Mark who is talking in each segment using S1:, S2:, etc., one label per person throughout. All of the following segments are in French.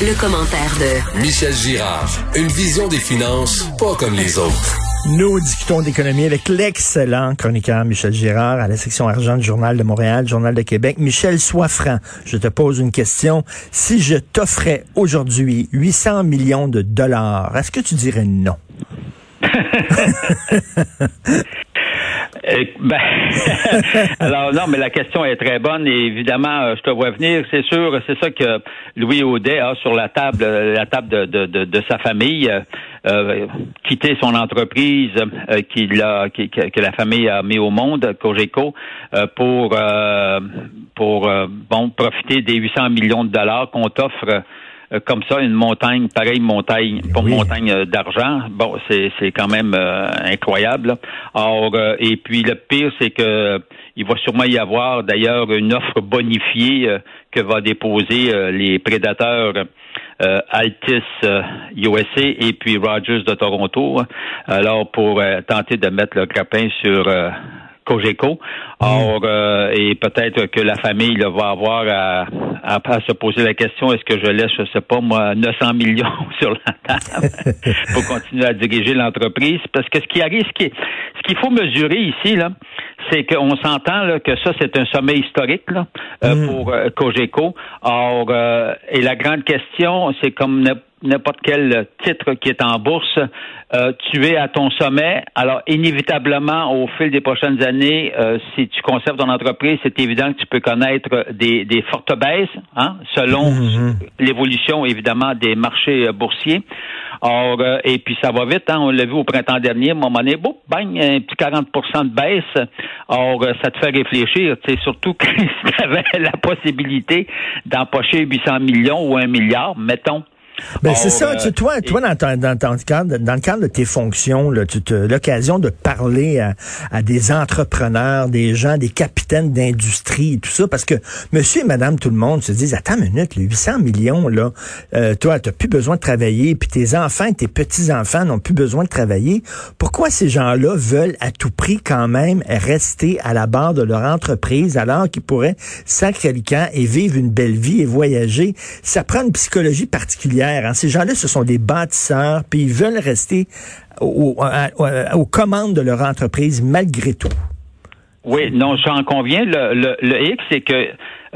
S1: Le, commentaire de
S2: Michel Girard. Une vision des finances pas comme les autres.
S3: Nous discutons d'économie avec l'excellent chroniqueur Michel Girard à la section argent du Journal de Montréal, Journal de Québec. Michel, sois franc. Je te pose une question. Si je t'offrais aujourd'hui 800 millions de dollars, est-ce que tu dirais non?
S4: Euh, ben, alors non, mais la question est très bonne et évidemment, euh, je te vois venir. C'est sûr, c'est ça que Louis Audet a sur la table, euh, la table de, de, de, sa famille, euh, quitter son entreprise qu'il a, que la famille a mis au monde, Cogeco, pour pour bon profiter des 800 millions de dollars qu'on t'offre euh, comme ça une montagne, pareille montagne, pas montagne euh, d'argent. Bon, c'est c'est quand même euh, incroyable. Or, et puis le pire, c'est que il va sûrement y avoir d'ailleurs une offre bonifiée que va déposer les prédateurs. Altis USA et puis Rogers de Toronto. Alors pour tenter de mettre le grappin sur Cogeco. Or, euh, et peut-être que la famille va avoir à, à, se poser la question est-ce que je laisse, je sais pas moi, 900 millions sur la table pour continuer à diriger l'entreprise? Parce que ce qui arrive, ce qu'il faut mesurer ici, là, c'est qu'on s'entend que ça, c'est un sommet historique là, euh, mm. pour euh, Cogeco. Or, et la grande question, c'est comme n'importe quel titre qui est en bourse, euh, tu es à ton sommet. Alors, inévitablement, au fil des prochaines années, euh, si tu conserves ton entreprise, c'est évident que tu peux connaître des, des fortes baisses, hein, selon mhm. l'évolution, évidemment, des marchés euh, boursiers. Or, et puis ça va vite, hein, on l'a vu au printemps dernier, à un moment donné, boum, bang, un petit 40% de baisse. Or, ça te fait réfléchir, tu surtout que tu avais la possibilité d'empocher 800 millions ou un milliard, mettons,
S3: ben, c'est ça. Tu, toi, toi dans, ton, dans, ton cadre, dans le cadre de tes fonctions, là, tu as l'occasion de parler à, à, des entrepreneurs, des gens, des capitaines d'industrie et tout ça, parce que monsieur et madame tout le monde se disent, attends une minute, les 800 millions, là, euh, toi, tu plus besoin de travailler, puis tes enfants, tes petits-enfants n'ont plus besoin de travailler. Pourquoi ces gens-là veulent à tout prix quand même rester à la barre de leur entreprise alors qu'ils pourraient sacrer le camp et vivre une belle vie et voyager? Ça prend une psychologie particulière Hein. Ces gens-là, ce sont des bâtisseurs, puis ils veulent rester aux commandes de leur entreprise malgré tout.
S4: Oui, non, j'en conviens. Le, le, le c'est que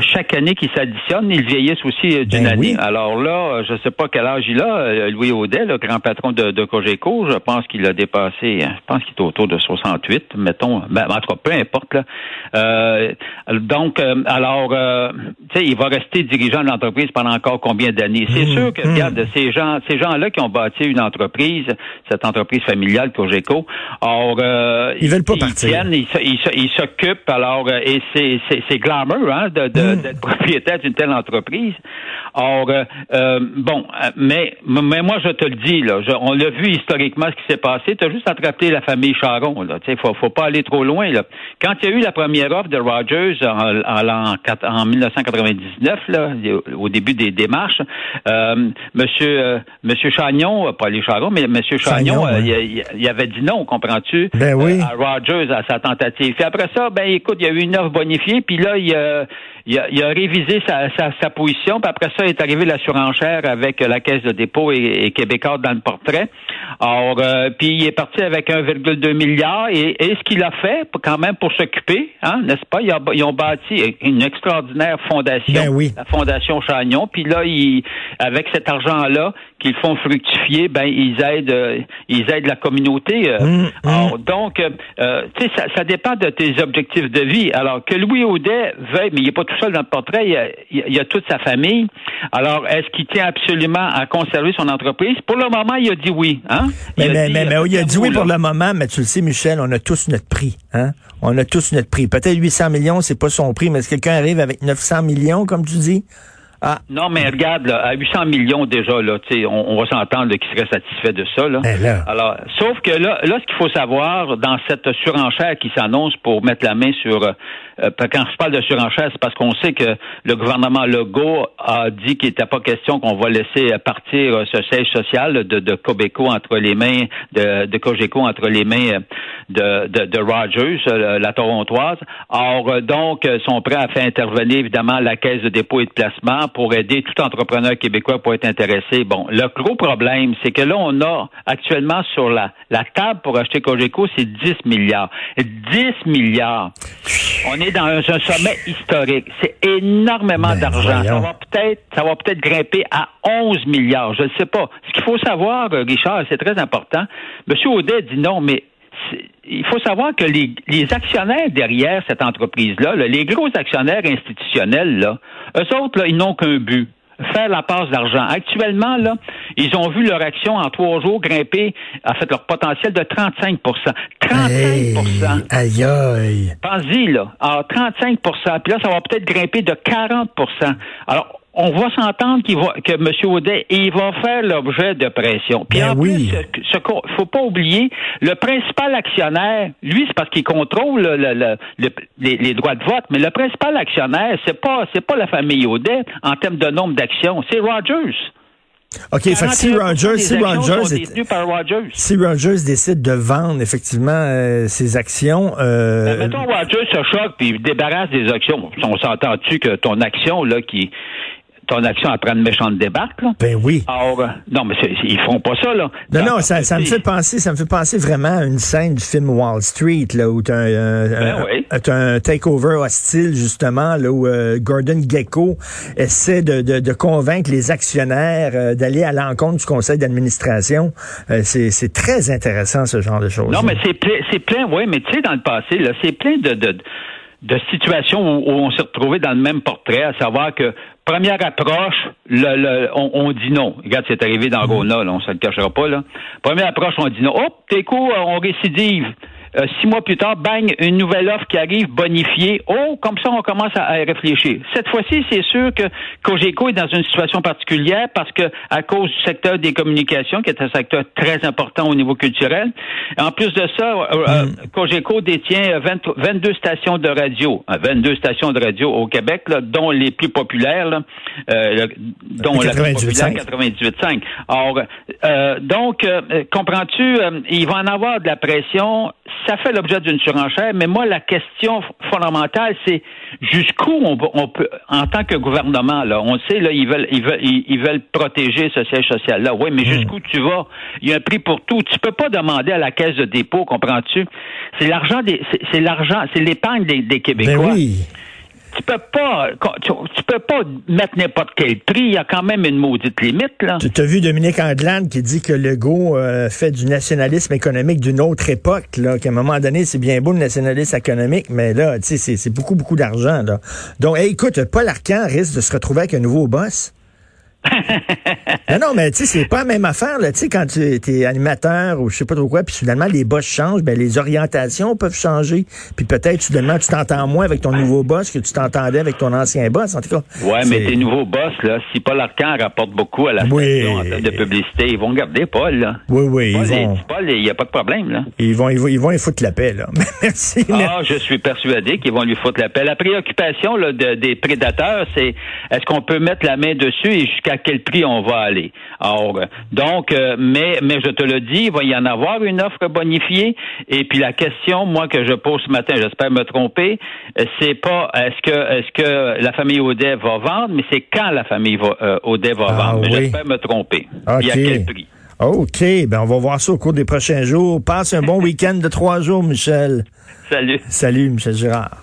S4: chaque année qui s'additionne, ils vieillissent aussi euh, d'une ben année. Alors là, euh, je ne sais pas quel âge il a, Louis Audet, le grand patron de, de Cogeco, je pense qu'il a dépassé, je pense qu'il est autour de 68, mettons, ben, en tout cas, peu importe. Là. Euh, donc, alors, tu sais, il va rester dirigeant de l'entreprise pendant encore combien d'années? C'est mmh, sûr que, mmh. regarde, ces gens, ces gens-là qui ont bâti une entreprise, cette entreprise familiale Cogeco, or,
S3: ils veulent pas partir.
S4: ils, s'occupent, alors, et c'est glamour, hein, de Mm. D'être propriétaire d'une telle entreprise. Or, euh, euh, bon, euh, mais, mais moi, je te le dis, là, on l'a vu historiquement ce qui s'est passé. Tu as juste attrapé la famille Charon. Il ne faut, faut pas aller trop loin. Là. Quand il y a eu la première offre de Rogers en, en, en 1999, là, au début des démarches, euh, monsieur, monsieur Chagnon, pas les Charon, mais monsieur Chagnon, il, avait dit non, comprends-tu,
S3: ben oui.
S4: à Rogers à sa tentative. Puis après ça, ben écoute, il y a eu une offre bonifiée, puis là, il, il a, il a révisé sa, sa, sa, position, puis après ça est arrivé la surenchère avec la Caisse de dépôt et, et Québécois dans le portrait. Alors, euh, puis il est parti avec 1,2 milliard et, et ce qu'il a fait, quand même, pour s'occuper, hein, n'est-ce pas? Ils, ont bâti une extraordinaire fondation,
S3: ben oui.
S4: la Fondation Chagnon. Puis là, il, avec cet argent-là, qu'ils font fructifier, ben ils aident, euh, ils aident la communauté. euh.
S3: Hum,
S4: Alors, donc, euh, tu sais, ça, ça dépend de tes objectifs de vie. Alors que Louis Audet veuille, mais il n'est pas tout seul dans le portrait, il y a, il a- toute sa famille. Alors, est-ce qu'il tient absolument à conserver son entreprise? Pour le moment, il a dit oui. Hein?
S3: Mais,
S4: Il
S3: mais,
S4: dit,
S3: mais, mais il a dit oui
S4: là.
S3: pour le moment, mais tu le sais, Michel, on a tous notre prix. Hein? On a tous notre prix. Peut-être 800 millions, c'est pas son prix, mais si quelqu'un arrive avec 900 millions, comme tu dis, ah,
S4: Non, mais regarde, là, à 800 millions déjà, là, tu sais, on, on va s'entendre là, qu'il serait satisfait de ça. Là.
S3: Ben là.
S4: Alors, sauf que là, là, ce qu'il faut savoir dans cette surenchère qui s'annonce pour mettre la main sur, euh, euh, quand je parle de surenchère, c'est parce qu'on sait que le gouvernement Legault a dit qu'il n'était pas question qu'on va laisser partir euh, ce siège social de, de Cobeco entre les mains de, de Cogeco entre les mains euh, de, de, de Rogers, la Torontoise. Or, donc, sont prêts à faire intervenir évidemment la Caisse de dépôt et de placement pour aider tout entrepreneur québécois pour être intéressé. Bon, le gros problème, c'est que là, on a actuellement sur la, la table pour acheter Cogeco, c'est 10 milliards. 10 milliards. On est dans un, un sommet historique. C'est énormément
S3: Ben,
S4: d'argent. Ça va peut-être, ça va peut-être grimper à 11 milliards. Je ne sais pas. Ce qu'il faut savoir, euh, Richard, c'est très important. Monsieur Audet dit non, mais il faut savoir que les, les actionnaires derrière cette entreprise-là, là, les gros actionnaires institutionnels, là, eux autres, là, ils n'ont qu'un but faire la passe d'argent. Actuellement, là, ils ont vu leur action en trois jours grimper, en fait, leur potentiel de 35% 35
S3: hey, aïe, aïe.
S4: Pense-y, là. Alors, 35% Puis là, ça va peut-être grimper de 40% Alors, on va s'entendre qu'il va, que M. Audet, il va faire l'objet de pression. Puis
S3: Ben
S4: en
S3: oui.
S4: plus, ce, ce qu'on- faut pas oublier, le principal actionnaire, lui, c'est parce qu'il contrôle le- le- le- le- les, les droits de vote, mais le principal actionnaire, c'est pas, c'est pas la famille Audet en termes de nombre d'actions, c'est Rogers.
S3: OK, fait que si
S4: 41%
S3: Rogers, si Rogers, est-
S4: par Rogers.
S3: si Rogers décide de vendre effectivement euh, ses actions, euh,
S4: Ben, mettons, Rogers se choque puis il débarrasse des actions. On s'entend-tu que ton action, là, qui. Ton action après une méchante débarque, là?
S3: ben oui.
S4: Alors, euh, non, mais c'est- ils font pas ça, là.
S3: Non, non, ça, ça me fait penser, ça me fait penser vraiment à une scène du film Wall Street, là, où t'as un, un,
S4: Ben oui.
S3: un takeover hostile, justement, là, où euh, Gordon Gecko essaie de, de, de convaincre les actionnaires euh, d'aller à l'encontre du conseil d'administration. Euh, c'est, c'est très intéressant, ce genre de choses.
S4: Non, mais c'est plein, c'est plein, oui, mais tu sais, dans le passé, là, c'est plein de, de, de situations où, où on s'est retrouvé dans le même portrait, à savoir que première approche, le, le- on, on dit non. Regarde, c'est arrivé dans Rona, là, on se le cachera pas, là. Première approche, on dit non. Hop, t'es cool, on récidive. Euh, six mois plus tard, bang, une nouvelle offre qui arrive bonifiée. Oh, comme ça, on commence à, à réfléchir. Cette fois-ci, c'est sûr que Cogeco est dans une situation particulière parce que à cause du secteur des communications, qui est un secteur très important au niveau culturel, en plus de ça, euh, euh, Cogeco détient 20 22 stations de radio, Euh, 22 stations de radio au Québec, là, dont les plus populaires, là, euh, dont la plus
S3: 98.5.
S4: populaire 98.5. Or, euh, donc, euh, euh, comprends-tu, euh, il va en avoir de la pression. Ça fait l'objet d'une surenchère, mais moi, la question fondamentale, c'est jusqu'où on, peut- on peut, en tant que gouvernement, là, on sait, là, ils veulent, ils veulent, ils, veulent protéger ce siège social-là. Oui, mais jusqu'où tu vas? Il y a un prix pour tout. Tu peux pas demander à la caisse de dépôt, comprends-tu? C'est l'argent des, c'est, c'est l'argent, c'est l'épargne des, des Québécois
S3: Ben oui.
S4: Tu peux pas tu, peux pas mettre n'importe quel prix. Il y a quand même une maudite limite, là.
S3: Tu as vu Dominique Anglade qui dit que Legault euh, fait du nationalisme économique d'une autre époque, là, qu'à un moment donné, c'est bien beau le nationalisme économique, mais là, tu sais, c'est- c'est beaucoup, beaucoup d'argent, là. Donc, écoute, Paul Arcan risque de se retrouver avec un nouveau boss. Non, non, mais tu sais, c'est pas la même affaire, là. Tu sais, quand tu es animateur ou je sais pas trop quoi, puis soudainement, les boss changent, ben, les orientations peuvent changer. Puis peut-être, soudainement, tu t'entends moins avec ton nouveau boss que tu t'entendais avec ton ancien boss. En tout cas.
S4: Ouais, mais tes nouveaux boss, là, si Paul Arcan rapporte beaucoup à la
S3: Oui.
S4: station en termes de publicité, ils vont garder Paul, là.
S3: Oui, oui, ils vont,
S4: Paul, il n'y a pas de problème, là.
S3: ils vont, ils vont, ils vont foutre la paix, là. Merci.
S4: Ah, je suis persuadé qu'ils vont lui foutre la paix. La préoccupation là, de- des prédateurs, c'est est-ce qu'on peut mettre la main dessus et jusqu'à quel prix on va aller. Euh, donc, euh, mais, mais je te le dis, il va y en avoir une offre bonifiée. Et puis la question, moi, que je pose ce matin, j'espère me tromper, euh, c'est pas est-ce que est-ce que la famille Audet va vendre, mais c'est quand la famille va, euh, Audet va
S3: Ah,
S4: vendre?
S3: Oui.
S4: j'espère me tromper. Et à quel prix?
S3: OK, ben on va voir ça au cours des prochains jours. Passe un bon week-end de trois jours, Michel.
S4: Salut.
S3: Salut, Michel Girard.